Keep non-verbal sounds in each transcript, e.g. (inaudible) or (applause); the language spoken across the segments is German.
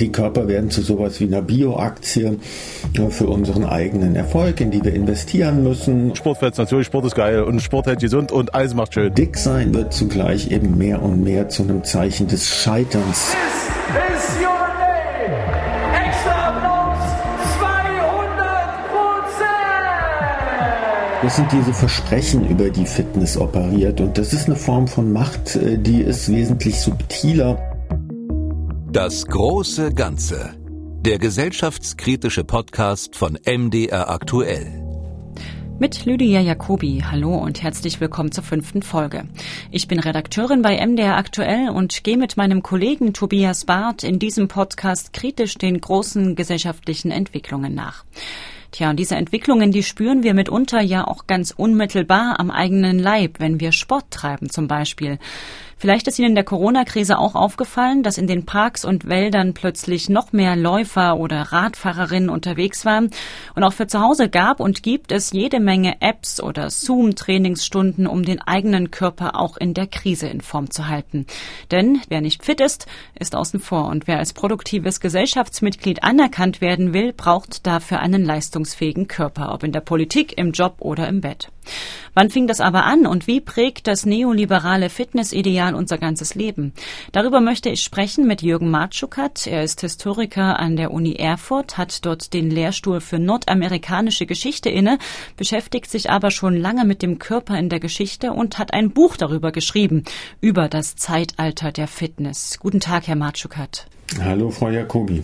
Die Körper werden zu sowas wie einer Bioaktie für unseren eigenen Erfolg, in die wir investieren müssen. Sport fetzt natürlich, Sport ist geil und Sport hält gesund und alles macht schön. Dick sein wird zugleich eben mehr und mehr zu einem Zeichen des Scheiterns. This is your day. Extra Applaus 200 Das sind diese Versprechen, über die Fitness operiert. Und das ist eine Form von Macht, äh, die ist wesentlich subtiler. Das große Ganze. Der gesellschaftskritische Podcast von MDR aktuell. Mit Lydia Jacobi. Hallo und herzlich willkommen zur fünften Folge. Ich bin Redakteurin bei MDR aktuell und gehe mit meinem Kollegen Tobias Barth in diesem Podcast kritisch den großen gesellschaftlichen Entwicklungen nach. Tja, und diese Entwicklungen, die spüren wir mitunter ja auch ganz unmittelbar am eigenen Leib, wenn wir Sport treiben zum Beispiel. Vielleicht ist Ihnen in der Corona-Krise auch aufgefallen, dass in den Parks und Wäldern plötzlich noch mehr Läufer oder Radfahrerinnen unterwegs waren. Und auch für zu Hause gab und gibt es jede Menge Apps oder Zoom-Trainingsstunden, um den eigenen Körper auch in der Krise in Form zu halten. Denn wer nicht fit ist, ist außen vor. Und wer als produktives Gesellschaftsmitglied anerkannt werden will, braucht dafür einen leistungsfähigen Körper, ob in der Politik, im Job oder im Bett. Wann fing das aber an und wie prägt das neoliberale Fitnessideal unser ganzes Leben? Darüber möchte ich sprechen mit Jürgen Martschukat. Er ist Historiker an der Uni Erfurt, hat dort den Lehrstuhl für nordamerikanische Geschichte inne, beschäftigt sich aber schon lange mit dem Körper in der Geschichte und hat ein Buch darüber geschrieben, über das Zeitalter der Fitness. Guten Tag, Herr Martschukat. Hallo, Frau Jacobi.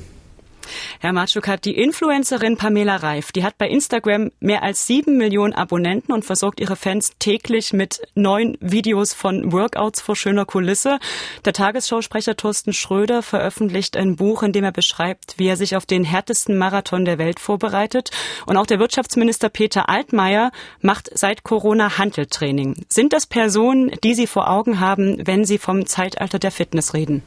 Herr Matschuk hat die Influencerin Pamela Reif, die hat bei Instagram mehr als sieben Millionen Abonnenten und versorgt ihre Fans täglich mit neuen Videos von Workouts vor schöner Kulisse. Der Tagesschausprecher Thorsten Schröder veröffentlicht ein Buch, in dem er beschreibt, wie er sich auf den härtesten Marathon der Welt vorbereitet. Und auch der Wirtschaftsminister Peter Altmaier macht seit Corona Handeltraining. Sind das Personen, die Sie vor Augen haben, wenn Sie vom Zeitalter der Fitness reden?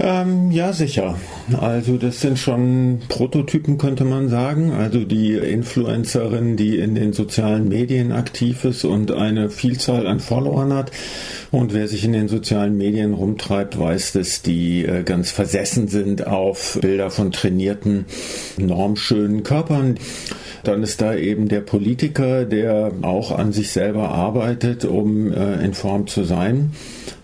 Ähm, ja, sicher. Also das sind schon Prototypen, könnte man sagen. Also die Influencerin, die in den sozialen Medien aktiv ist und eine Vielzahl an Followern hat. Und wer sich in den sozialen Medien rumtreibt, weiß, dass die äh, ganz versessen sind auf Bilder von trainierten, normschönen Körpern. Dann ist da eben der Politiker, der auch an sich selber arbeitet, um äh, in Form zu sein.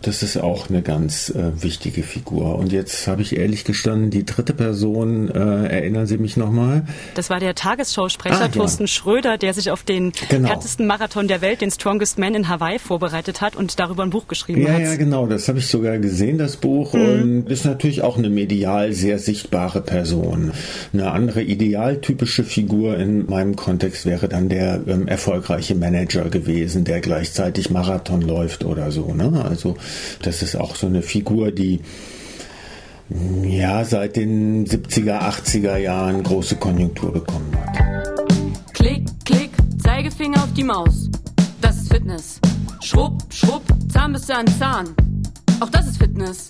Das ist auch eine ganz äh, wichtige Figur. Und jetzt habe ich ehrlich gestanden, die dritte Person, äh, erinnern Sie mich nochmal? Das war der Tagesschausprecher ah, Thorsten ja. Schröder, der sich auf den genau. härtesten Marathon der Welt, den Strongest Man in Hawaii, vorbereitet hat und darüber ein Buch geschrieben ja, hat. Ja, genau. Das habe ich sogar gesehen, das Buch. Mhm. Und ist natürlich auch eine medial sehr sichtbare Person. Eine andere idealtypische Figur in meinem Kontext wäre dann der ähm, erfolgreiche Manager gewesen, der gleichzeitig Marathon läuft oder so. Ne? Also das ist auch so eine Figur, die ja seit den 70er, 80er Jahren große Konjunktur bekommen hat. Klick, klick, Zeigefinger auf die Maus. Das ist Fitness. Schrupp, schrupp, Zahnbisse an Zahn. Auch das ist Fitness.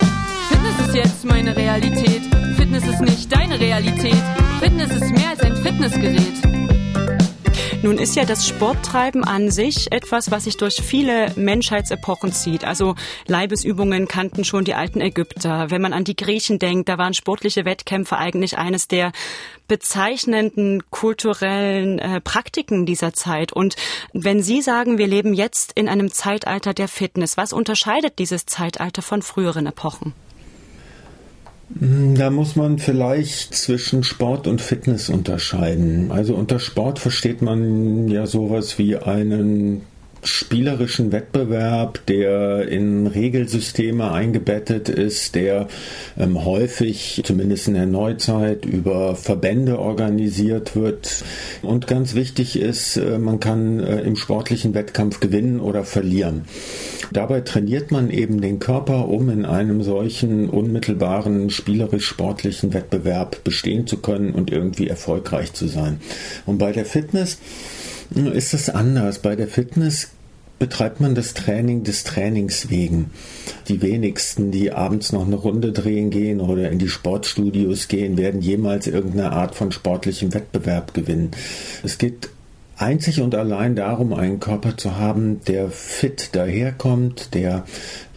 Fitness ist jetzt meine Realität. Fitness ist nicht deine Realität. Fitness ist mehr als ein Fitnessgerät. Nun ist ja das Sporttreiben an sich etwas, was sich durch viele Menschheitsepochen zieht. Also Leibesübungen kannten schon die alten Ägypter. Wenn man an die Griechen denkt, da waren sportliche Wettkämpfe eigentlich eines der bezeichnenden kulturellen äh, Praktiken dieser Zeit. Und wenn Sie sagen, wir leben jetzt in einem Zeitalter der Fitness, was unterscheidet dieses Zeitalter von früheren Epochen? Hm, da muss man vielleicht zwischen Sport und Fitness unterscheiden. Also unter Sport versteht man ja sowas wie einen spielerischen Wettbewerb, der in Regelsysteme eingebettet ist, der ähm, häufig, zumindest in der Neuzeit, über Verbände organisiert wird. Und ganz wichtig ist, äh, man kann äh, im sportlichen Wettkampf gewinnen oder verlieren. Dabei trainiert man eben den Körper, um in einem solchen unmittelbaren spielerisch-sportlichen Wettbewerb bestehen zu können und irgendwie erfolgreich zu sein. Und bei der Fitness ist es anders. Bei der Fitness betreibt man das Training des Trainings wegen. Die wenigsten, die abends noch eine Runde drehen gehen oder in die Sportstudios gehen, werden jemals irgendeine Art von sportlichem Wettbewerb gewinnen. Es geht einzig und allein darum, einen Körper zu haben, der fit daherkommt, der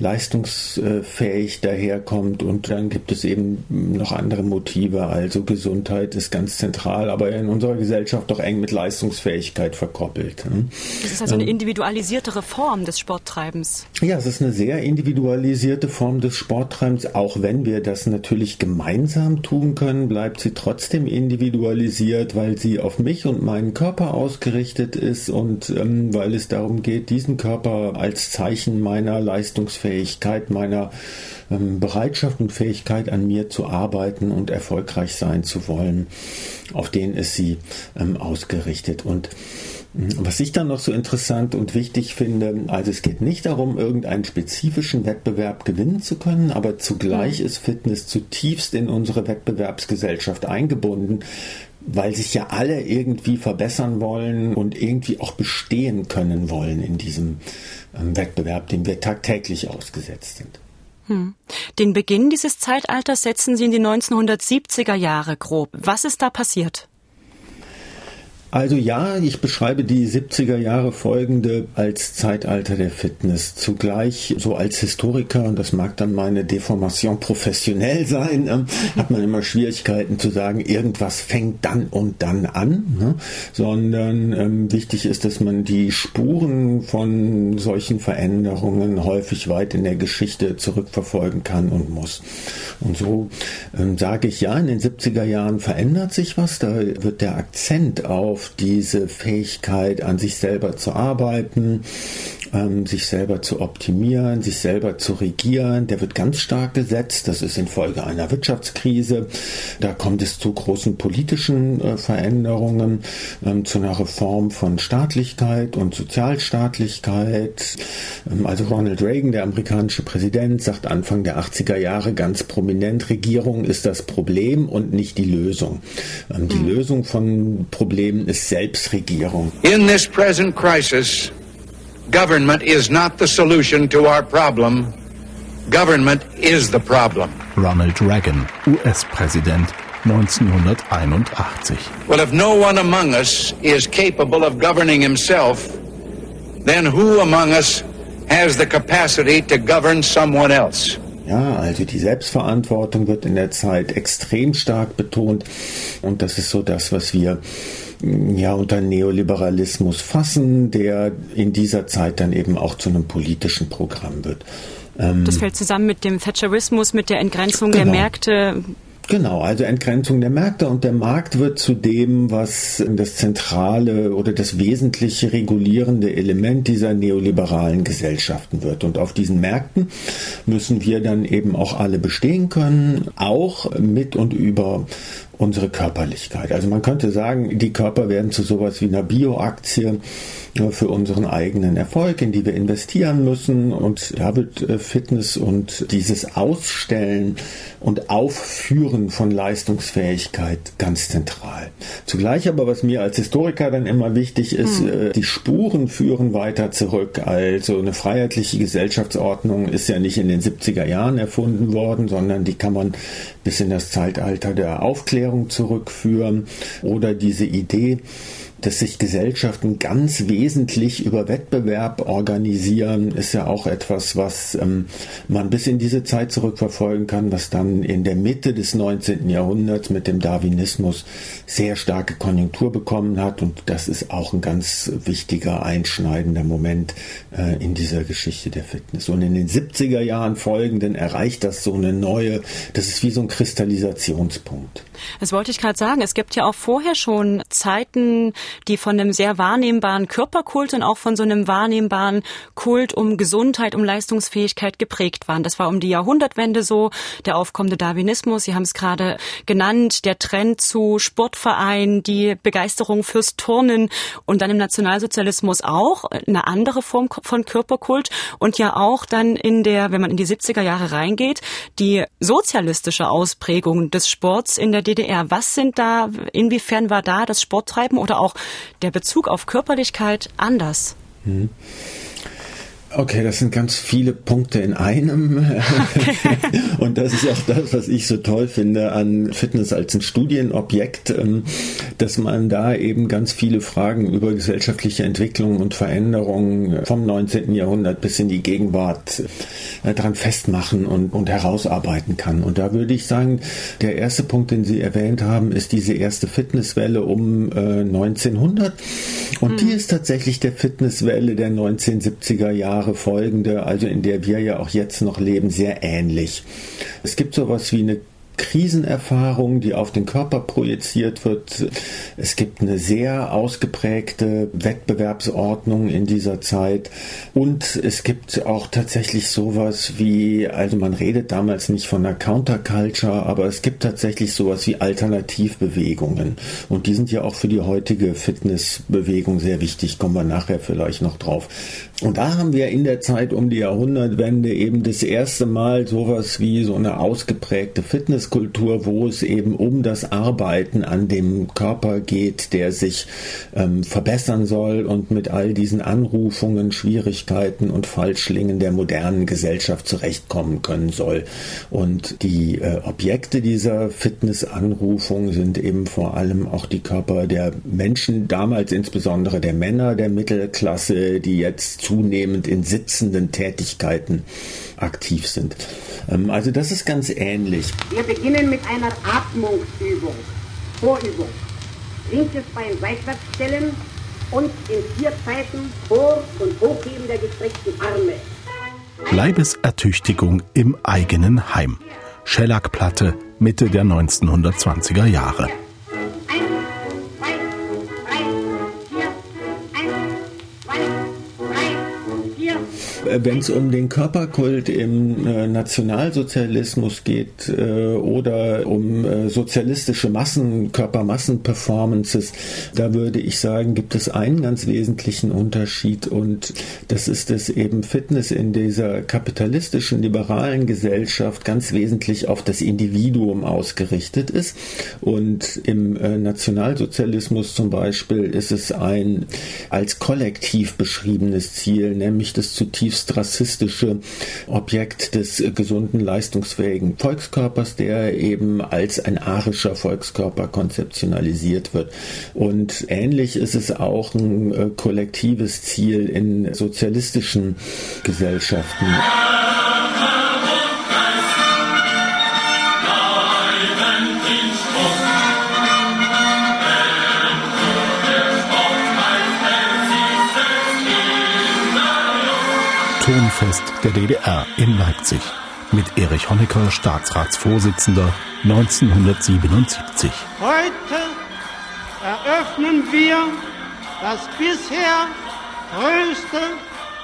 leistungsfähig daherkommt und dann gibt es eben noch andere Motive. Also Gesundheit ist ganz zentral, aber in unserer Gesellschaft doch eng mit Leistungsfähigkeit verkoppelt. Ne? Das ist also eine ähm, individualisiertere Form des Sporttreibens. Ja, es ist eine sehr individualisierte Form des Sporttreibens. Auch wenn wir das natürlich gemeinsam tun können, bleibt sie trotzdem individualisiert, weil sie auf mich und meinen Körper ausgerichtet ist und ähm, weil es darum geht, diesen Körper als Zeichen meiner Leistungsfähigkeit, meiner ähm, Bereitschaft und Fähigkeit an mir zu arbeiten und erfolgreich sein zu wollen, auf den ist sie ähm, ausgerichtet. Und was ich dann noch so interessant und wichtig finde, also es geht nicht darum, irgendeinen spezifischen Wettbewerb gewinnen zu können, aber zugleich ist Fitness zutiefst in unsere Wettbewerbsgesellschaft eingebunden, weil sich ja alle irgendwie verbessern wollen und irgendwie auch bestehen können wollen in diesem ähm, Wettbewerb, dem wir tagtäglich ausgesetzt sind. Hm. Den Beginn dieses Zeitalters setzen Sie in die 1970er Jahre grob. Was ist da passiert? Also ja, ich beschreibe die 70er Jahre folgende als Zeitalter der Fitness. Zugleich so als Historiker, und das mag dann meine Deformation professionell sein, äh, hat man immer Schwierigkeiten zu sagen, irgendwas fängt dann und dann an, ne? sondern ähm, wichtig ist, dass man die Spuren von solchen Veränderungen häufig weit in der Geschichte zurückverfolgen kann und muss. Und so ähm, sage ich ja, in den 70er Jahren verändert sich was, da wird der Akzent auf auf diese Fähigkeit, an sich selber zu arbeiten, ähm, sich selber zu optimieren, sich selber zu regieren, der wird ganz stark gesetzt. Das ist infolge einer Wirtschaftskrise. Da kommt es zu großen politischen äh, Veränderungen, ähm, zu einer Reform von Staatlichkeit und Sozialstaatlichkeit. Ähm, also Ronald Reagan, der amerikanische Präsident, sagt Anfang der 80er Jahre ganz prominent, Regierung ist das Problem und nicht die Lösung. Ähm, die mhm. Lösung von Problemen ist Selbstregierung. In this present crisis Government is not the solution to our problem. Government is the problem. Ronald Reagan, US-Präsident 1981. Well, if no one among us is capable of governing himself, then who among us has the capacity to govern someone else? Ja, also die Selbstverantwortung wird in der Zeit extrem stark betont und das ist so das, was wir ja unter Neoliberalismus fassen, der in dieser Zeit dann eben auch zu einem politischen Programm wird. Ähm, das fällt zusammen mit dem Thatcherismus, mit der Entgrenzung genau. der Märkte. Genau, also Entgrenzung der Märkte und der Markt wird zu dem, was das zentrale oder das wesentliche regulierende Element dieser neoliberalen Gesellschaften wird. Und auf diesen Märkten müssen wir dann eben auch alle bestehen können, auch mit und über unsere Körperlichkeit. Also man könnte sagen, die Körper werden zu sowas wie einer Bioaktie für unseren eigenen Erfolg, in die wir investieren müssen. Und da wird äh, Fitness und dieses Ausstellen und Aufführen von Leistungsfähigkeit ganz zentral. Zugleich aber, was mir als Historiker dann immer wichtig ist, mhm. die Spuren führen weiter zurück. Also eine freiheitliche Gesellschaftsordnung ist ja nicht in den 70er Jahren erfunden worden, sondern die kann man bis in das Zeitalter der Aufklärung zurückführen oder diese Idee, dass sich Gesellschaften ganz wesentlich über Wettbewerb organisieren, ist ja auch etwas, was ähm, man bis in diese Zeit zurückverfolgen kann, was dann in der Mitte des 19. Jahrhunderts mit dem Darwinismus sehr starke Konjunktur bekommen hat. Und das ist auch ein ganz wichtiger, einschneidender Moment äh, in dieser Geschichte der Fitness. Und in den 70er Jahren folgenden erreicht das so eine neue, das ist wie so ein Kristallisationspunkt. Das wollte ich gerade sagen. Es gibt ja auch vorher schon Zeiten, die von einem sehr wahrnehmbaren Körperkult und auch von so einem wahrnehmbaren Kult um Gesundheit, um Leistungsfähigkeit geprägt waren. Das war um die Jahrhundertwende so, der aufkommende Darwinismus, Sie haben es gerade genannt, der Trend zu Sportvereinen, die Begeisterung fürs Turnen und dann im Nationalsozialismus auch eine andere Form von Körperkult und ja auch dann in der, wenn man in die 70er Jahre reingeht, die sozialistische Ausprägung des Sports in der DDR. Was sind da, inwiefern war da das Sporttreiben oder auch der Bezug auf Körperlichkeit anders? Hm. Okay, das sind ganz viele Punkte in einem. (laughs) Und das ist auch das, was ich so toll finde an Fitness als ein Studienobjekt, ähm, dass man da eben ganz viele Fragen über gesellschaftliche Entwicklung und Veränderungen vom 19. Jahrhundert bis in die Gegenwart äh, dran festmachen und, und herausarbeiten kann. Und da würde ich sagen, der erste Punkt, den Sie erwähnt haben, ist diese erste Fitnesswelle um äh, 1900. Und mhm. die ist tatsächlich der Fitnesswelle der 1970er Jahre Jahre folgende, also in der wir ja auch jetzt noch leben, sehr ähnlich. Es gibt sowas wie eine Krisenerfahrung, die auf den Körper projiziert wird. Es gibt eine sehr ausgeprägte Wettbewerbsordnung in dieser Zeit und es gibt auch tatsächlich sowas wie, also man redet damals nicht von einer Counterculture, aber es gibt tatsächlich sowas wie Alternativbewegungen und die sind ja auch für die heutige Fitnessbewegung sehr wichtig, kommen wir nachher vielleicht noch drauf. Und da haben wir in der Zeit um die Jahrhundertwende eben das erste Mal sowas wie so eine ausgeprägte Fitnesskultur, wo es eben um das Arbeiten an dem Körper geht, der sich ähm, verbessern soll und mit all diesen Anrufungen, Schwierigkeiten und Falschlingen der modernen Gesellschaft zurechtkommen können soll. Und die äh, Objekte dieser Fitnessanrufung sind eben vor allem auch die Körper der Menschen, damals insbesondere der Männer der Mittelklasse, die jetzt zu zunehmend in sitzenden Tätigkeiten aktiv sind. Ähm, also das ist ganz ähnlich. Wir beginnen mit einer Atmungsübung, Vorübung. Linkes Bein seitwärts stellen und in vier Zeiten Vor- und Hochheben der gestreckten Arme. Leibesertüchtigung im eigenen Heim. Schellackplatte Mitte der 1920er Jahre. Wenn es um den Körperkult im äh, Nationalsozialismus geht äh, oder um äh, sozialistische Massen, Körpermassenperformances, da würde ich sagen, gibt es einen ganz wesentlichen Unterschied und das ist, dass eben Fitness in dieser kapitalistischen, liberalen Gesellschaft ganz wesentlich auf das Individuum ausgerichtet ist. Und im äh, Nationalsozialismus zum Beispiel ist es ein als kollektiv beschriebenes Ziel, nämlich das zutiefst zutiefst rassistische Objekt des gesunden, leistungsfähigen Volkskörpers, der eben als ein arischer Volkskörper konzeptionalisiert wird. Und ähnlich ist es auch ein äh, kollektives Ziel in sozialistischen Gesellschaften. Tonfest der DDR in Leipzig mit Erich Honecker, Staatsratsvorsitzender 1977. Heute eröffnen wir das bisher größte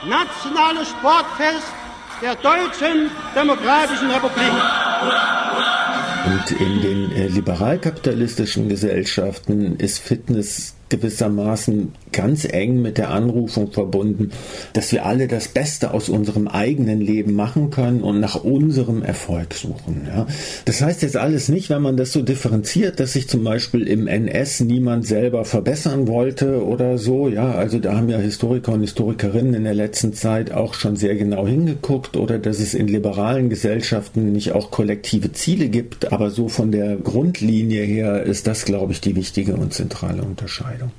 nationale Sportfest der Deutschen Demokratischen Republik. Und in den äh, liberalkapitalistischen Gesellschaften ist Fitness gewissermaßen ganz eng mit der Anrufung verbunden, dass wir alle das Beste aus unserem eigenen Leben machen können und nach unserem Erfolg suchen. Ja. Das heißt jetzt alles nicht, wenn man das so differenziert, dass sich zum Beispiel im NS niemand selber verbessern wollte oder so. Ja, also da haben ja Historiker und Historikerinnen in der letzten Zeit auch schon sehr genau hingeguckt oder dass es in liberalen Gesellschaften nicht auch kollektive Ziele gibt. Aber so von der Grundlinie her ist das, glaube ich, die wichtige und zentrale Unterscheidung. Entscheidung.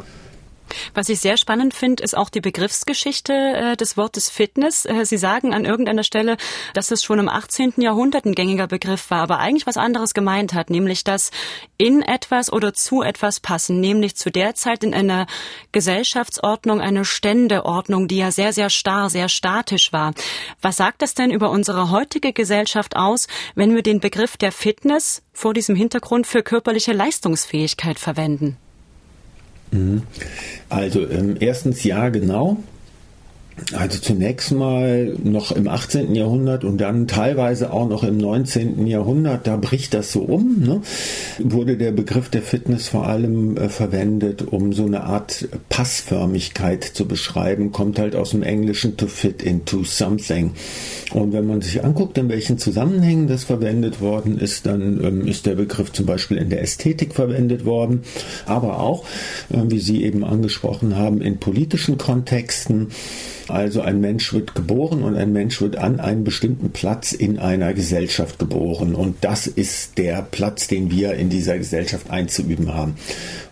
Was ich sehr spannend finde, ist auch die Begriffsgeschichte äh, des Wortes Fitness. Äh, Sie sagen an irgendeiner Stelle, dass es schon im 18. Jahrhundert ein gängiger Begriff war, aber eigentlich was anderes gemeint hat, nämlich das in etwas oder zu etwas passen, nämlich zu der Zeit in einer Gesellschaftsordnung, eine Ständeordnung, die ja sehr, sehr starr, sehr statisch war. Was sagt das denn über unsere heutige Gesellschaft aus, wenn wir den Begriff der Fitness vor diesem Hintergrund für körperliche Leistungsfähigkeit verwenden? Mhm. Also ähm, erstens ja, genau. Also zunächst mal noch im 18. Jahrhundert und dann teilweise auch noch im 19. Jahrhundert, da bricht das so um, ne? wurde der Begriff der Fitness vor allem äh, verwendet, um so eine Art Passförmigkeit zu beschreiben, kommt halt aus dem Englischen to fit into something. Und wenn man sich anguckt, in welchen Zusammenhängen das verwendet worden ist, dann ähm, ist der Begriff zum Beispiel in der Ästhetik verwendet worden, aber auch, äh, wie Sie eben angesprochen haben, in politischen Kontexten Also ein Mensch wird geboren und ein Mensch wird an einen bestimmten Platz in einer Gesellschaft geboren. Und das ist der Platz, den wir in dieser Gesellschaft einzuüben haben.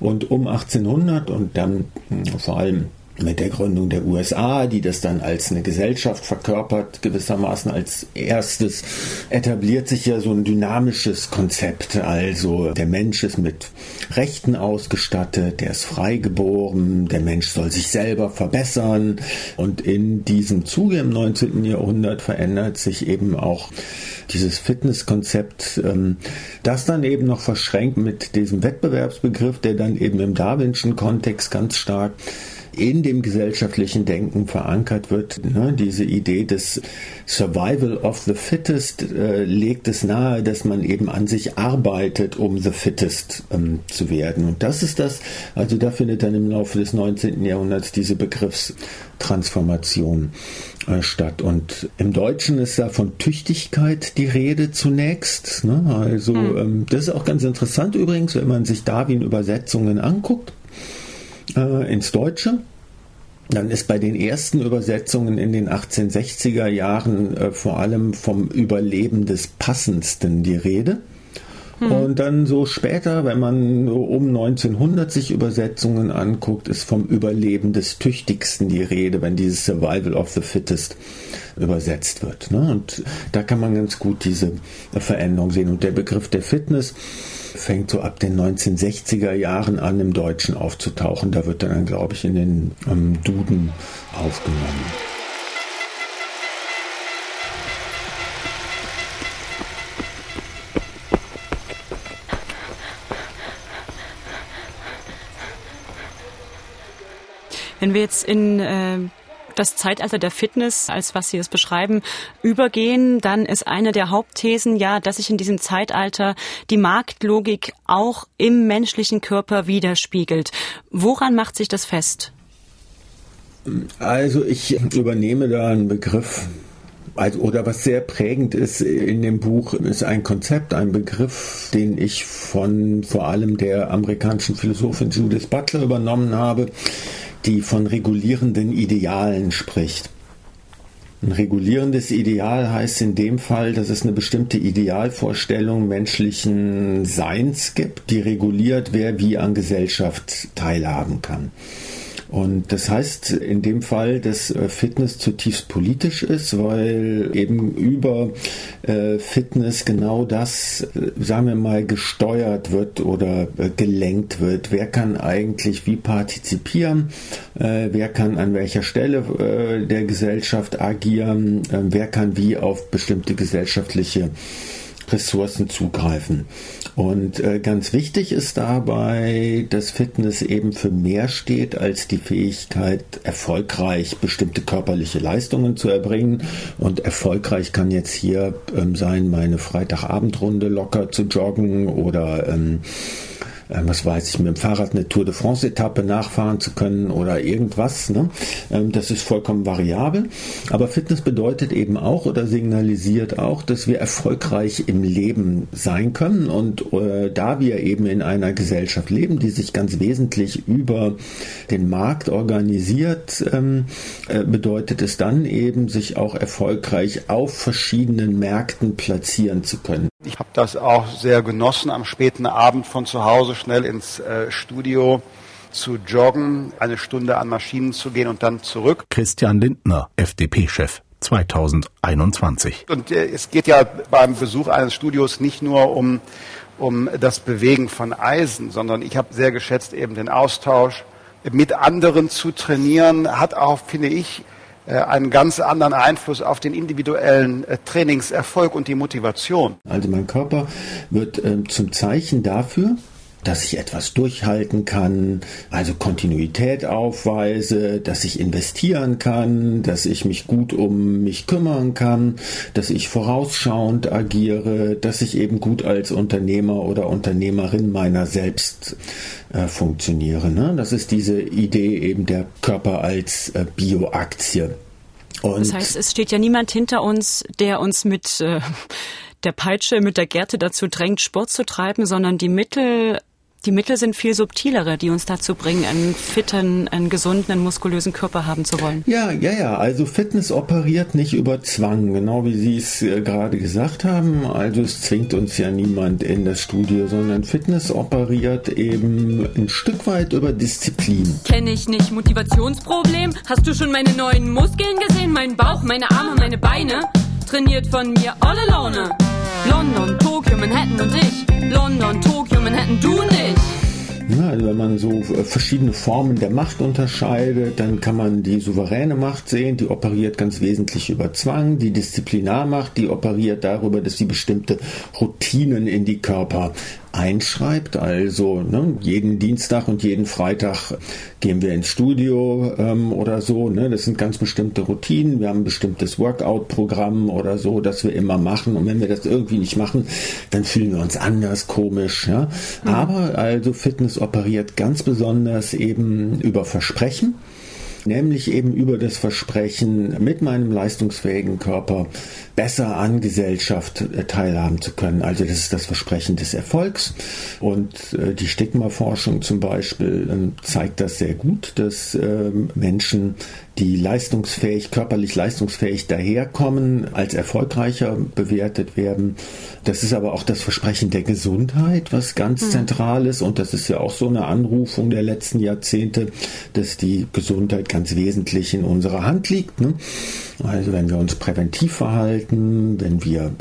Und um 1800 und dann hm, vor allem mit der Gründung der USA, die das dann als eine Gesellschaft verkörpert, gewissermaßen als erstes, etabliert sich ja so ein dynamisches Konzept. Also der Mensch ist mit Rechten ausgestattet, der ist freigeboren, der Mensch soll sich selber verbessern. Und in diesem Zuge im 19. Jahrhundert verändert sich eben auch dieses Fitnesskonzept, ähm, das dann eben noch verschränkt mit diesem Wettbewerbsbegriff, der dann eben im Darwinschen Kontext ganz stark in dem gesellschaftlichen Denken verankert wird. Ne? Diese Idee des Survival of the Fittest äh, legt es nahe, dass man eben an sich arbeitet, um the Fittest ähm, zu werden. Und das ist das, also da findet dann im Laufe des 19. Jahrhunderts diese Begriffstransformation äh, statt. Und im Deutschen ist da von Tüchtigkeit die Rede zunächst. Ne? Also mhm. ähm, das ist auch ganz interessant übrigens, wenn man sich Darwin-Übersetzungen anguckt äh, ins Deutsche. Dann ist bei den ersten Übersetzungen in den 1860er Jahren äh, vor allem vom Überleben des Passendsten die Rede. Hm. Und dann so später, wenn man um 1900 sich Übersetzungen anguckt, ist vom Überleben des Tüchtigsten die Rede, wenn dieses Survival of the Fittest übersetzt wird. Ne? Und da kann man ganz gut diese Veränderung sehen. Und der Begriff der Fitness fängt so ab den 1960er Jahren an, im Deutschen aufzutauchen. Da wird dann, glaube ich, in den ähm, Duden aufgenommen. Wenn wir jetzt in äh, das Zeitalter der Fitness, als was Sie es beschreiben, übergehen, dann ist eine der Hauptthesen ja, dass sich in diesem Zeitalter die Marktlogik auch im menschlichen Körper widerspiegelt. Woran macht sich das fest? Also ich übernehme da einen Begriff, also, oder was sehr prägend ist in dem Buch, ist ein Konzept, ein Begriff, den ich von vor allem der amerikanischen Philosophin Judith Butler übernommen habe die von regulierenden Idealen spricht. Ein regulierendes Ideal heißt in dem Fall, dass es eine bestimmte Idealvorstellung menschlichen Seins gibt, die reguliert, wer wie an Gesellschaft teilhaben kann. Und das heißt in dem Fall, dass äh, Fitness zutiefst politisch ist, weil eben über äh, Fitness genau das, äh, sagen wir mal, gesteuert wird oder gelenkt wird. Wer kann eigentlich wie partizipieren? Wer kann an welcher Stelle der Gesellschaft agieren? Wer kann wie auf bestimmte gesellschaftliche Ressourcen zugreifen. Und äh, ganz wichtig ist dabei, dass Fitness eben für mehr steht als die Fähigkeit, erfolgreich bestimmte körperliche Leistungen zu erbringen. Und erfolgreich kann jetzt hier ähm, sein, meine Freitagabendrunde locker zu joggen oder ähm, äh, was weiß ich, mit dem Fahrrad eine Tour de France-Etappe nachfahren zu können oder irgendwas. Ne? Ähm, das ist vollkommen variabel. Aber Fitness bedeutet eben auch oder signalisiert auch, dass wir erfolgreich im Leben sein können. Und äh, da wir eben in einer Gesellschaft leben, die sich ganz wesentlich über den Markt organisiert, ähm, äh, bedeutet es dann eben, sich auch erfolgreich auf verschiedenen Märkten platzieren zu können. Ich habe das auch sehr genossen, am späten Abend von zu Hause schnell ins äh, Studio zu joggen, eine Stunde an Maschinen zu gehen und dann zurück. Christian Lindner, FDP-Chef. 2021. Und äh, es geht ja beim Besuch eines Studios nicht nur um, um das Bewegen von Eisen, sondern ich habe sehr geschätzt eben den Austausch mit anderen zu trainieren, hat auch, finde ich, einen ganz anderen Einfluss auf den individuellen äh, Trainingserfolg und die Motivation. Also mein Körper wird äh, zum Zeichen dafür, dass ich etwas durchhalten kann, also Kontinuität aufweise, dass ich investieren kann, dass ich mich gut um mich kümmern kann, dass ich vorausschauend agiere, dass ich eben gut als Unternehmer oder Unternehmerin meiner selbst äh, funktioniere. Ne? Das ist diese Idee eben der Körper als äh, Bioaktie. Und das heißt, es steht ja niemand hinter uns, der uns mit äh, der Peitsche, mit der Gerte dazu drängt, Sport zu treiben, sondern die Mittel Die Mittel sind viel subtilere, die uns dazu bringen, einen fitten, einen gesunden, einen muskulösen Körper haben zu wollen. Ja, ja, ja. Also Fitness operiert nicht über Zwang, genau wie Sie es äh, gerade gesagt haben. Also es zwingt uns ja niemand in das Studio, sondern Fitness operiert eben ein Stück weit über Disziplin. Kenne ich nicht. Motivationsproblem? Hast du schon meine neuen Muskeln gesehen? Mein Bauch, meine Arme, meine Beine? Trainiert von mir all alone. London, Tokio, Manhattan und ich. London, Tokio, Manhattan, du nicht. Ja, also wenn man so äh, verschiedene Formen der Macht unterscheidet, dann kann man die souveräne Macht sehen, die operiert ganz wesentlich über Zwang, die Disziplinarmacht, die operiert darüber, dass sie bestimmte Routinen in die Körper einschreibt. Also ne, jeden Dienstag und jeden Freitag gehen wir ins Studio ähm, oder so. Ne? Das sind ganz bestimmte Routinen. Wir haben ein bestimmtes Workout-Programm oder so, das wir immer machen. Und wenn wir das irgendwie nicht machen, dann fühlen wir uns anders, komisch. Ja? Mhm. Aber also Fitness operiert ganz besonders eben über Versprechen nämlich eben über das Versprechen, mit meinem leistungsfähigen Körper besser an Gesellschaft äh, teilhaben zu können. Also das ist das Versprechen des Erfolgs. Und äh, die Stigma-Forschung zum Beispiel ähm, zeigt das sehr gut, dass ähm, Menschen, die leistungsfähig, körperlich leistungsfähig daherkommen, als erfolgreicher bewertet werden. Das ist aber auch das Versprechen der Gesundheit, was ganz mhm. zentral ist. Und das ist ja auch so eine Anrufung der letzten Jahrzehnte, dass die Gesundheit ganz wesentlich in unserer Hand liegt. Ne? Also wenn wir uns präventiv verhalten, wenn wir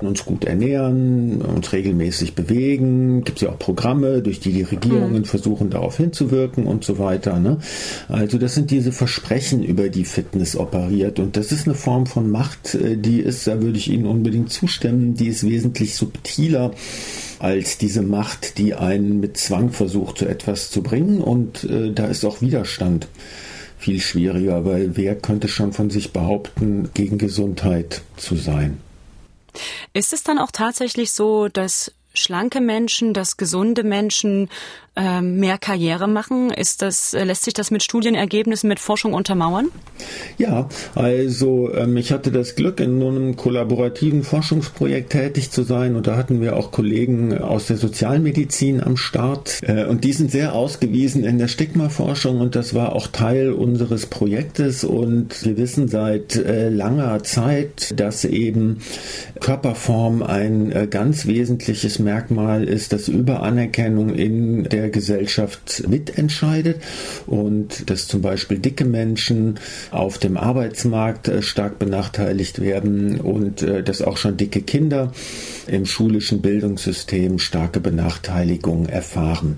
uns gut ernähren, uns regelmäßig bewegen, gibt es ja auch Programme, durch die die Regierungen mhm. versuchen darauf hinzuwirken und so weiter. Ne? Also das sind diese Versprechen, über die Fitness operiert und das ist eine Form von Macht, äh, die ist, da würde ich Ihnen unbedingt zustimmen, die ist wesentlich subtiler als diese Macht, die einen mit Zwang versucht, zu etwas zu bringen und äh, da ist auch Widerstand viel schwieriger, weil wer könnte schon von sich behaupten, gegen Gesundheit zu sein? Ist es dann auch tatsächlich so, dass schlanke Menschen, dass gesunde Menschen ähm, mehr Karriere machen? Ist das, äh, lässt sich das mit Studienergebnissen, mit Forschung untermauern? Ja, also ähm, ich hatte das Glück, in einem kollaborativen Forschungsprojekt tätig zu sein und da hatten wir auch Kollegen aus der Sozialmedizin am Start äh, und die sind sehr ausgewiesen in der Stigmaforschung und das war auch Teil unseres Projektes und wir wissen seit äh, langer Zeit, dass eben Körperform ein äh, ganz wesentliches Merkmal ist, das Überanerkennung in der der Gesellschaft mitentscheidet und dass zum Beispiel dicke Menschen auf dem Arbeitsmarkt äh, stark benachteiligt werden und äh, dass auch schon dicke Kinder im schulischen Bildungssystem starke Benachteiligung erfahren.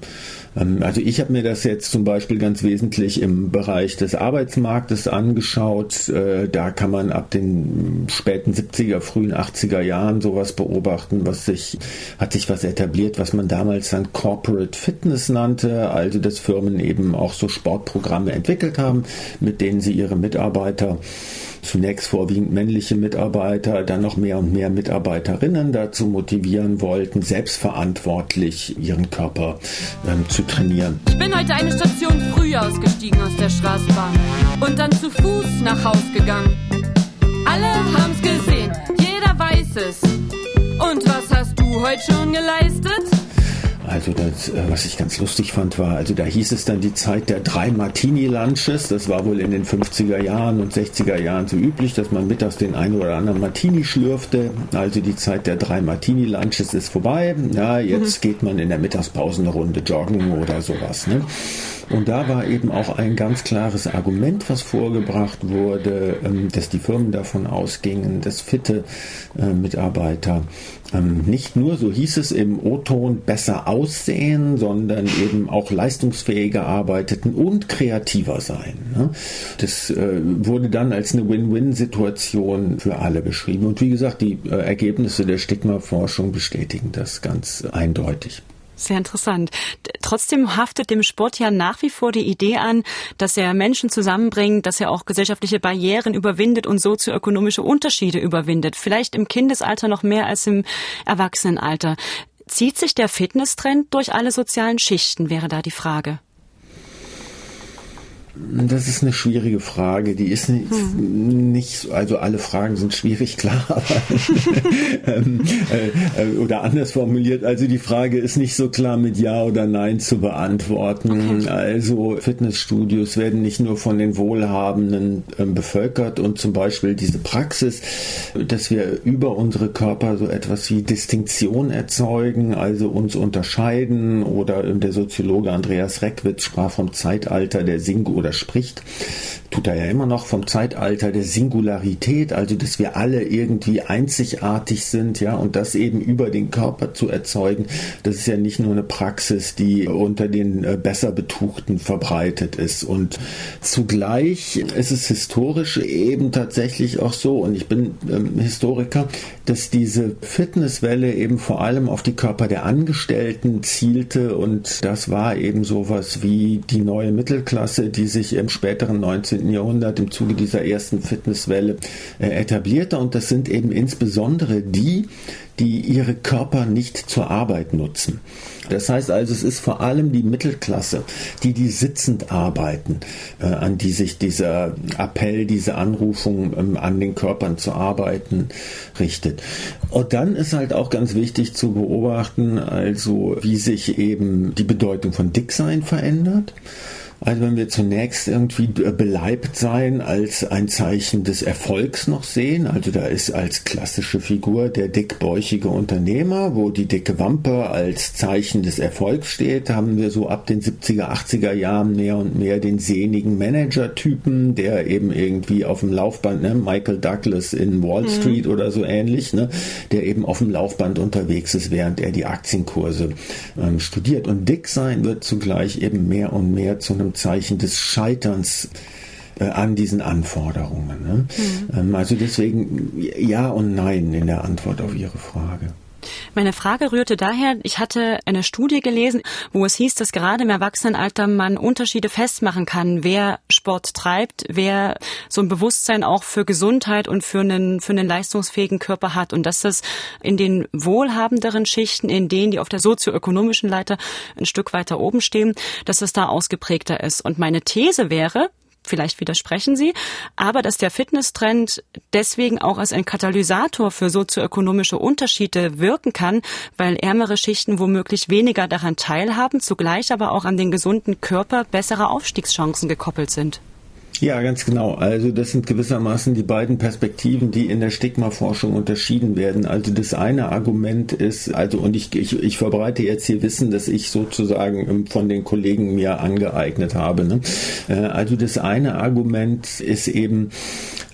Ähm, also ich habe mir das jetzt zum Beispiel ganz wesentlich im Bereich des Arbeitsmarktes angeschaut. Äh, da kann man ab den späten 70er, frühen 80er Jahren sowas beobachten, was sich, hat sich was etabliert, was man damals dann Corporate Fitness nannte, also dass Firmen eben auch so Sportprogramme entwickelt haben, mit denen sie ihre Mitarbeiter zunächst vorwiegend männliche Mitarbeiter, dann noch mehr und mehr Mitarbeiterinnen dazu motivieren wollten, selbstverantwortlich ihren Körper ähm, zu trainieren. Ich bin heute eine Station früh ausgestiegen aus der Straßenbahn und dann zu Fuß nach Haus gegangen. Alle haben's gesehen, jeder weiß es. Und was hast du heute schon geleistet? Also das, äh, was ich ganz lustig fand, war, also da hieß es dann die Zeit der drei Martini-Lunches. Das war wohl in den 50er Jahren und 60er Jahren so üblich, dass man mittags den einen oder anderen Martini schlürfte. Also die Zeit der drei Martini-Lunches ist vorbei. Ja, jetzt mhm. geht man in der Mittagspause eine Runde joggen oder sowas. Ne? Und da war eben auch ein ganz klares Argument, was vorgebracht wurde, ähm, dass die Firmen davon ausgingen, dass fitte äh, Mitarbeiter ähm, nicht nur, so hieß es im O-Ton, besser aussehen, sondern eben auch leistungsfähiger arbeiteten und kreativer sein. Ne? Das äh, wurde dann als eine Win-Win-Situation für alle beschrieben. Und wie gesagt, die äh, Ergebnisse der Stigma-Forschung bestätigen das ganz eindeutig. Sehr interessant. Trotzdem haftet dem Sport ja nach wie vor die Idee an, dass er Menschen zusammenbringt, dass er auch gesellschaftliche Barrieren überwindet und sozioökonomische Unterschiede überwindet. Vielleicht im Kindesalter noch mehr als im Erwachsenenalter. Zieht sich der Fitnesstrend durch alle sozialen Schichten, wäre da die Frage. Das ist eine schwierige Frage. Die ist nicht, hm. nicht also alle Fragen sind schwierig, (laughs) klar, aber ähm, äh, äh, oder anders formuliert, also die Frage ist nicht so klar mit Ja oder Nein zu beantworten. Okay. Also Fitnessstudios werden nicht nur von den Wohlhabenden äh, bevölkert und zum Beispiel diese Praxis, dass wir über unsere Körper so etwas wie Distinktion erzeugen, also uns unterscheiden oder der Soziologe Andreas Reckwitz sprach vom Zeitalter der Singular oder spricht, tut er ja immer noch vom Zeitalter der Singularität, also dass wir alle irgendwie einzigartig sind, ja, und das eben über den Körper zu erzeugen, das ist ja nicht nur eine Praxis, die unter den äh, besser Betuchten verbreitet ist. Und zugleich ist es historisch eben tatsächlich auch so, und ich bin ähm, Historiker, dass diese Fitnesswelle eben vor allem auf die Körper der Angestellten zielte und das war eben sowas wie die neue Mittelklasse, die sich im späteren 19. Jahrhundert im Zuge dieser ersten Fitnesswelle äh, etablierte. Und das sind eben insbesondere die, die ihre Körper nicht zur Arbeit nutzen. Das heißt also, es ist vor allem die Mittelklasse, die die sitzend arbeiten, äh, an die sich dieser Appell, diese Anrufung ähm, an den Körpern zu arbeiten richtet. Und dann ist halt auch ganz wichtig zu beobachten, also wie sich eben die Bedeutung von Dicksein verändert. Also wenn wir zunächst irgendwie beleibt sein als ein Zeichen des Erfolgs noch sehen, also da ist als klassische Figur der dickbäuchige Unternehmer, wo die dicke Wampe als Zeichen des Erfolgs steht, haben wir so ab den 70er, 80er Jahren mehr und mehr den sehnigen Manager-Typen, der eben irgendwie auf dem Laufband, ne, Michael Douglas in Wall mhm. Street mhm. oder so ähnlich, ne, der eben auf dem Laufband unterwegs ist, während er die Aktienkurse ähm, studiert. Und dick sein wird zugleich eben mehr und mehr zu einem Zeichen des Scheiterns äh, an diesen Anforderungen. Ne? Mhm. Ähm, also deswegen ja und nein in der Antwort auf Ihre Frage. Meine Frage rührte daher, ich hatte eine Studie gelesen, wo es hieß, dass gerade im Erwachsenenalter man Unterschiede festmachen kann, wer Sport treibt, wer so ein Bewusstsein auch für Gesundheit und für einen, für einen leistungsfähigen Körper hat und dass das in den wohlhabenderen Schichten, in denen, die auf der sozioökonomischen Leiter ein Stück weiter oben stehen, dass es da ausgeprägter ist. Und meine These wäre, vielleicht widersprechen Sie, aber dass der Fitnesstrend deswegen auch als ein Katalysator für sozioökonomische Unterschiede wirken kann, weil ärmere Schichten womöglich weniger daran teilhaben, zugleich aber auch an den gesunden Körper bessere Aufstiegschancen gekoppelt sind. Ja, ganz genau. Also das sind gewissermaßen die beiden Perspektiven, die in der Stigmaforschung unterschieden werden. Also das eine Argument ist, also und ich, ich, ich verbreite jetzt hier Wissen, dass ich sozusagen ähm, von den Kollegen mir angeeignet habe. Ne? Äh, also das eine Argument ist eben,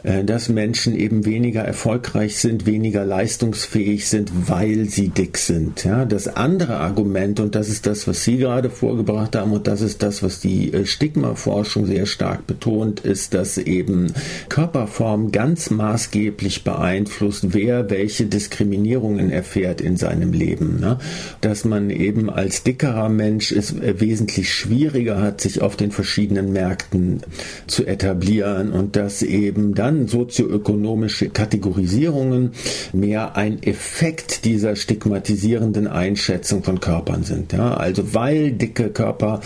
dass Menschen eben weniger erfolgreich sind, weniger leistungsfähig sind, weil sie dick sind. Ja, das andere Argument, und das ist das, was Sie gerade vorgebracht haben, und das ist das, was die äh, Stigmaforschung sehr stark betont, ist, dass eben Körperform ganz maßgeblich beeinflusst, wer welche Diskriminierungen erfährt in seinem Leben. Ne? Dass man eben als dickerer Mensch es äh, wesentlich schwieriger hat, sich auf den verschiedenen Märkten zu etablieren und dass eben dann dann sozioökonomische Kategorisierungen mehr ein Effekt dieser stigmatisierenden Einschätzung von Körpern sind. Ja, also weil dicke Körper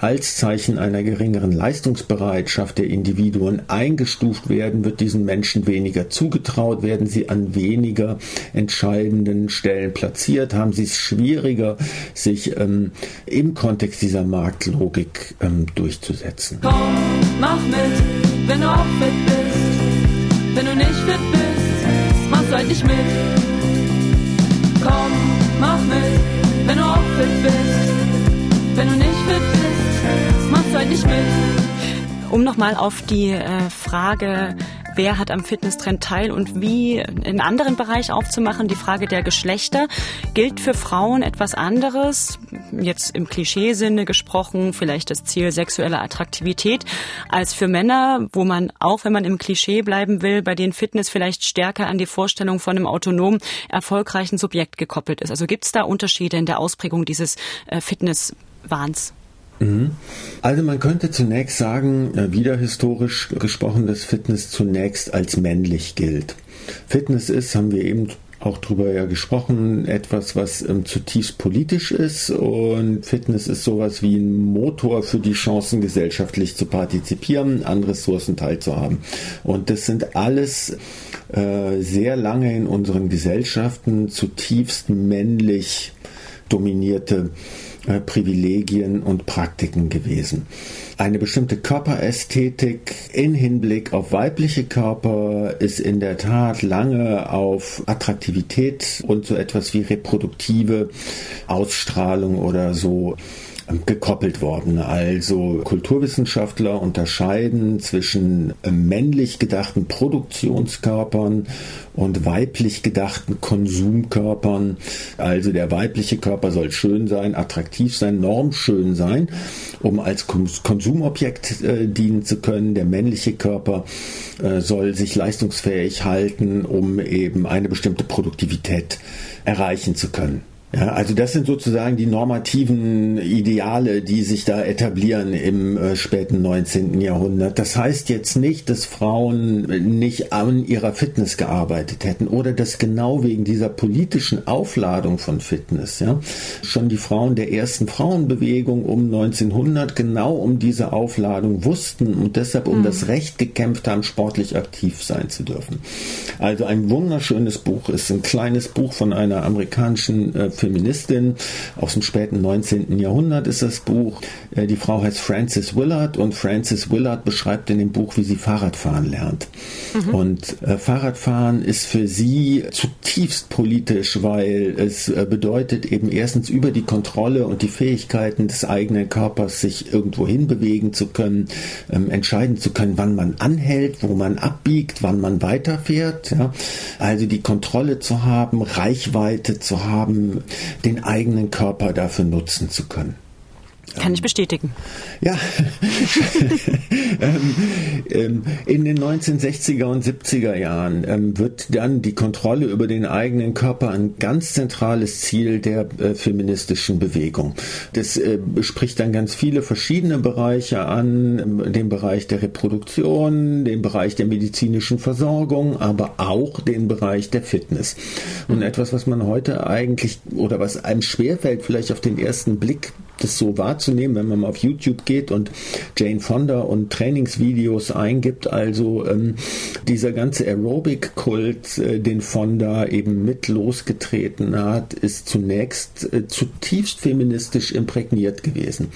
als Zeichen einer geringeren Leistungsbereitschaft der Individuen eingestuft werden, wird diesen Menschen weniger zugetraut, werden sie an weniger entscheidenden Stellen platziert, haben sie es schwieriger, sich ähm, im Kontext dieser Marktlogik ähm, durchzusetzen. Komm, mach mit, wenn du auch fit bist. Wenn du nicht fit bist, machst du halt nicht mit. Komm, mach mit, wenn du auch fit bist. Wenn du nicht fit bist, machst du halt nicht mit. Um nochmal auf die äh, Frage wer hat am Fitnesstrend teil und wie in anderen Bereich aufzumachen. Die Frage der Geschlechter gilt für Frauen etwas anderes, jetzt im Klischeesinne gesprochen, vielleicht das Ziel sexuelle Attraktivität, als für Männer, wo man auch, wenn man im Klischee bleiben will, bei den Fitness vielleicht stärker an die Vorstellung von einem autonom erfolgreichen Subjekt gekoppelt ist. Also gibt es da Unterschiede in der Ausprägung dieses äh, Fitnesswahns? Mhm. Also man könnte zunächst sagen, äh, wieder historisch gesprochen, dass Fitness zunächst als männlich gilt. Fitness ist, haben wir eben auch drüber ja gesprochen, etwas, was ähm, zutiefst politisch ist und Fitness ist sowas wie ein Motor für die Chancen, gesellschaftlich zu partizipieren, an Ressourcen teilzuhaben. Und das sind alles äh, sehr lange in unseren Gesellschaften zutiefst männlich dominierte äh, Privilegien und Praktiken gewesen. Eine bestimmte Körperästhetik in Hinblick auf weibliche Körper ist in der Tat lange auf Attraktivität und so etwas wie reproduktive Ausstrahlung oder so gekoppelt worden. Also Kulturwissenschaftler unterscheiden zwischen männlich gedachten Produktionskörpern und weiblich gedachten Konsumkörpern. Also der weibliche Körper soll schön sein, attraktiv sein, normschön sein, um als Konsumobjekt äh, dienen zu können. Der männliche Körper äh, soll sich leistungsfähig halten, um eben eine bestimmte Produktivität erreichen zu können. Ja, also das sind sozusagen die normativen Ideale, die sich da etablieren im äh, späten 19. Jahrhundert. Das heißt jetzt nicht, dass Frauen nicht an ihrer Fitness gearbeitet hätten oder dass genau wegen dieser politischen Aufladung von Fitness, ja, schon die Frauen der ersten Frauenbewegung um 1900 genau um diese Aufladung wussten und deshalb um mhm. das Recht gekämpft haben, sportlich aktiv sein zu dürfen. Also ein wunderschönes Buch ist ein kleines Buch von einer amerikanischen äh, Feministin aus dem späten 19. Jahrhundert ist das Buch. Äh, die Frau heißt Frances Willard und Frances Willard beschreibt in dem Buch, wie sie Fahrradfahren lernt. Mhm. Und äh, Fahrradfahren ist für sie zutiefst politisch, weil es äh, bedeutet eben erstens über die Kontrolle und die Fähigkeiten des eigenen Körpers sich irgendwo hinbewegen zu können, ähm, entscheiden zu können, wann man anhält, wo man abbiegt, wann man weiterfährt. Ja? Also die Kontrolle zu haben, Reichweite zu haben, den eigenen Körper dafür nutzen zu können. Kann ich bestätigen. Ja, (laughs) ähm, ähm, in den 1960er und 70er Jahren ähm, wird dann die Kontrolle über den eigenen Körper ein ganz zentrales Ziel der äh, feministischen Bewegung. Das äh, spricht dann ganz viele verschiedene Bereiche an, den Bereich der Reproduktion, den Bereich der medizinischen Versorgung, aber auch den Bereich der Fitness. Und etwas, was man heute eigentlich oder was einem schwerfällt, vielleicht auf den ersten Blick das so wahrzunehmen, wenn man mal auf YouTube geht und Jane Fonda und Trainingsvideos eingibt. Also ähm, dieser ganze Aerobic-Kult, äh, den Fonda eben mit losgetreten hat, ist zunächst äh, zutiefst feministisch imprägniert gewesen,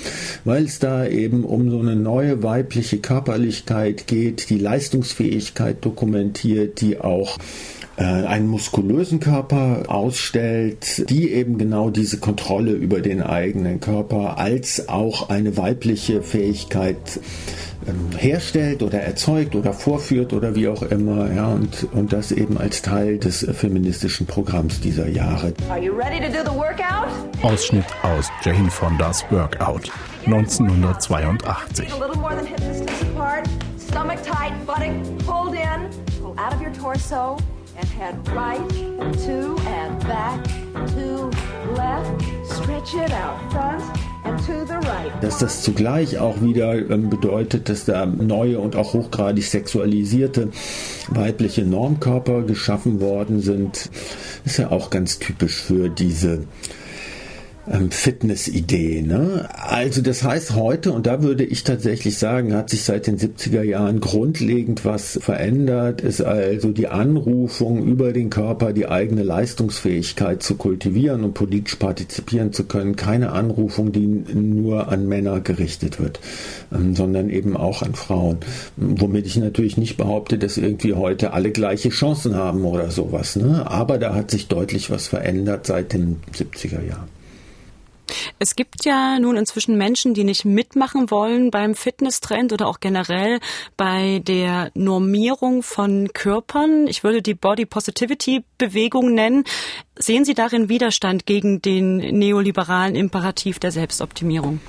weil es da eben um so eine neue weibliche Körperlichkeit geht, die Leistungsfähigkeit dokumentiert, die auch einen muskulösen Körper ausstellt, die eben genau diese Kontrolle über den eigenen Körper als auch eine weibliche Fähigkeit ähm, herstellt oder erzeugt oder vorführt oder wie auch immer, ja, und, und das eben als Teil des feministischen Programms dieser Jahre. Ausschnitt aus Jane Fondas Workout 1982. Stomach tight, buttock pulled in, pull out of your torso and head right, two and back, two left, stretch it out, front. Dass das zugleich auch wieder ähm, bedeutet, dass da neue und auch hochgradig sexualisierte weibliche Normkörper geschaffen worden sind, ist ja auch ganz typisch für diese Fitnessidee. Ne? Also das heißt heute, und da würde ich tatsächlich sagen, hat sich seit den 70er Jahren grundlegend was verändert, ist also die Anrufung über den Körper, die eigene Leistungsfähigkeit zu kultivieren und politisch partizipieren zu können, keine Anrufung, die nur an Männer gerichtet wird, ähm, sondern eben auch an Frauen. Womit ich natürlich nicht behaupte, dass irgendwie heute alle gleiche Chancen haben oder sowas. Ne? Aber da hat sich deutlich was verändert seit den 70er Jahren. Es gibt ja nun inzwischen Menschen, die nicht mitmachen wollen beim Fitnesstrend oder auch generell bei der Normierung von Körpern. Ich würde die Body Positivity Bewegung nennen. Sehen Sie darin Widerstand gegen den neoliberalen Imperativ der Selbstoptimierung?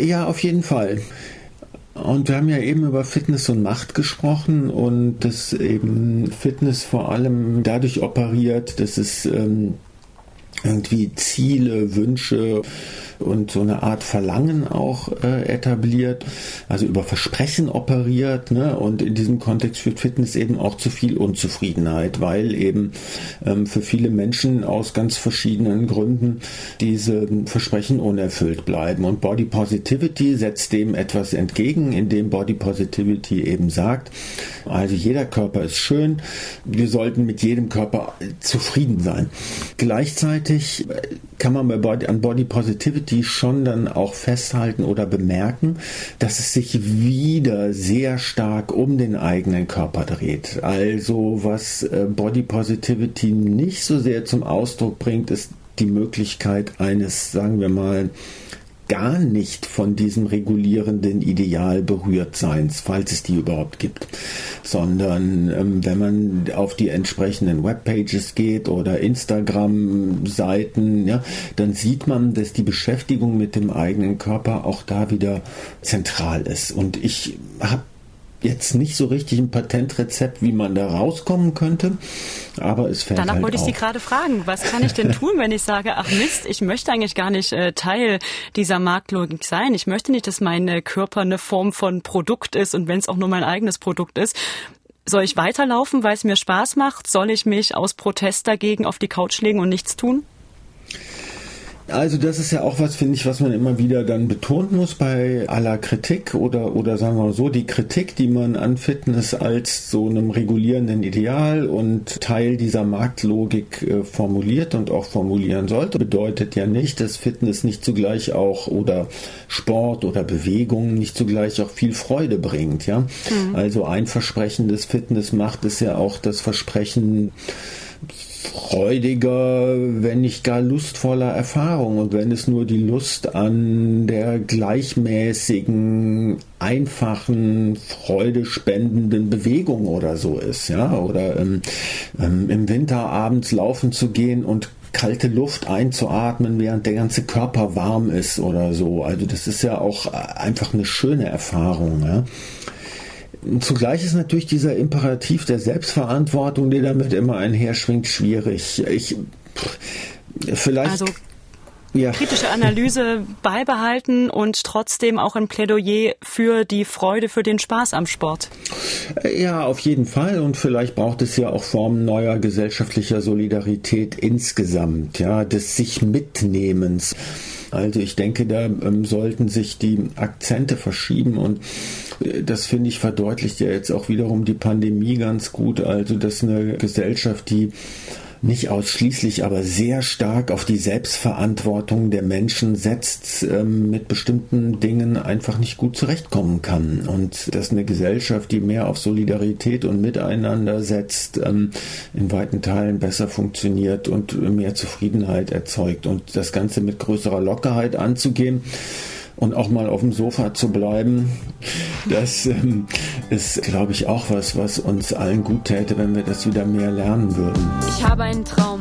Ja, auf jeden Fall. Und wir haben ja eben über Fitness und Macht gesprochen und dass eben Fitness vor allem dadurch operiert, dass es ähm, irgendwie Ziele, Wünsche und so eine Art Verlangen auch äh, etabliert, also über Versprechen operiert. Ne? Und in diesem Kontext führt Fitness eben auch zu viel Unzufriedenheit, weil eben ähm, für viele Menschen aus ganz verschiedenen Gründen diese Versprechen unerfüllt bleiben. Und Body Positivity setzt dem etwas entgegen, indem Body Positivity eben sagt, also jeder Körper ist schön, wir sollten mit jedem Körper zufrieden sein. Gleichzeitig kann man bei Body, an Body Positivity schon dann auch festhalten oder bemerken, dass es sich wieder sehr stark um den eigenen Körper dreht. Also was äh, Body Positivity nicht so sehr zum Ausdruck bringt, ist die Möglichkeit eines, sagen wir mal, gar nicht von diesem regulierenden Ideal berührt Seins, falls es die überhaupt gibt, sondern ähm, wenn man auf die entsprechenden Webpages geht oder Instagram-Seiten, ja, dann sieht man, dass die Beschäftigung mit dem eigenen Körper auch da wieder zentral ist. Und ich habe jetzt nicht so richtig ein Patentrezept, wie man da rauskommen könnte, aber es fällt Danach halt wollte ich auf. Sie gerade fragen, was kann ich denn (laughs) tun, wenn ich sage, ach Mist, ich möchte eigentlich gar nicht äh, Teil dieser Marktlogik sein. Ich möchte nicht, dass mein äh, Körper eine Form von Produkt ist und wenn es auch nur mein eigenes Produkt ist. Soll ich weiterlaufen, weil es mir Spaß macht? Soll ich mich aus Protest dagegen auf die Couch legen und nichts tun? Also das ist ja auch was, finde ich, was man immer wieder dann betonen muss bei aller Kritik oder, oder sagen wir mal so, die Kritik, die man an Fitness als so einem regulierenden Ideal und Teil dieser Marktlogik äh, formuliert und auch formulieren sollte, bedeutet ja nicht, dass Fitness nicht zugleich auch oder Sport oder Bewegung nicht zugleich auch viel Freude bringt, ja. Mhm. Also ein Versprechen des Fitness macht es ja auch das Versprechen, freudiger, wenn nicht gar lustvoller Erfahrung. Und wenn es nur die Lust an der gleichmäßigen, einfachen, freudespendenden Bewegung oder so ist, ja, oder ähm, ähm, im Winter abends laufen zu gehen und kalte Luft einzuatmen, während der ganze Körper warm ist oder so. Also das ist ja auch einfach eine schöne Erfahrung. Ja. Zugleich ist natürlich dieser Imperativ der Selbstverantwortung, der damit immer einherschwingt, schwierig. Ich vielleicht also ja. kritische Analyse beibehalten und trotzdem auch ein Plädoyer für die Freude, für den Spaß am Sport. Ja, auf jeden Fall. Und vielleicht braucht es ja auch Formen neuer gesellschaftlicher Solidarität insgesamt, ja, des sich Mitnehmens. Also ich denke, da ähm, sollten sich die Akzente verschieben und äh, das finde ich verdeutlicht ja jetzt auch wiederum die Pandemie ganz gut. Also dass eine Gesellschaft, die nicht ausschließlich, aber sehr stark auf die Selbstverantwortung der Menschen setzt, ähm, mit bestimmten Dingen einfach nicht gut zurechtkommen kann. Und dass eine Gesellschaft, die mehr auf Solidarität und Miteinander setzt, ähm, in weiten Teilen besser funktioniert und mehr Zufriedenheit erzeugt. Und das Ganze mit größerer Lockerheit anzugehen, und auch mal auf dem Sofa zu bleiben, das ähm, ist, glaube ich, auch was, was uns allen gut täte, wenn wir das wieder mehr lernen würden. Ich habe einen Traum,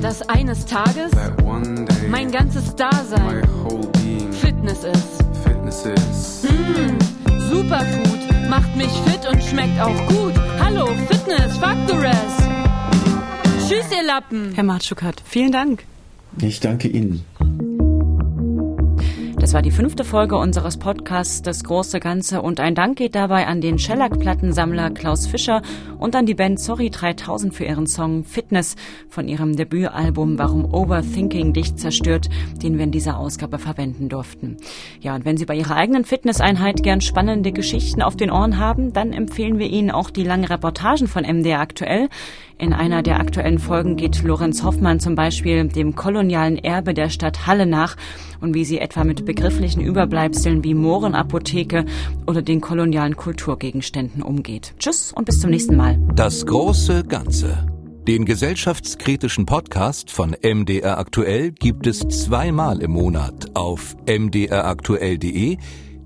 dass eines Tages mein ganzes Dasein Fitness ist. Hm, Superfood macht mich fit und schmeckt auch gut. Hallo, Fitness, fuck the rest. Tschüss, ihr Lappen. Herr Matschukat, vielen Dank. Ich danke Ihnen. Das war die fünfte Folge unseres Podcasts Das große Ganze und ein Dank geht dabei an den Shellac-Plattensammler Klaus Fischer und an die Band Sorry 3000 für ihren Song Fitness von ihrem Debütalbum Warum Overthinking dich zerstört, den wir in dieser Ausgabe verwenden durften. Ja, und wenn Sie bei Ihrer eigenen Fitnesseinheit gern spannende Geschichten auf den Ohren haben, dann empfehlen wir Ihnen auch die langen Reportagen von MDR aktuell. In einer der aktuellen Folgen geht Lorenz Hoffmann zum Beispiel dem kolonialen Erbe der Stadt Halle nach und wie sie etwa mit begrifflichen Überbleibseln wie Mohrenapotheke oder den kolonialen Kulturgegenständen umgeht. Tschüss und bis zum nächsten Mal. Das große Ganze. Den gesellschaftskritischen Podcast von MDR Aktuell gibt es zweimal im Monat auf mdraktuell.de,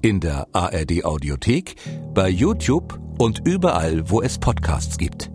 in der ARD Audiothek, bei YouTube und überall, wo es Podcasts gibt.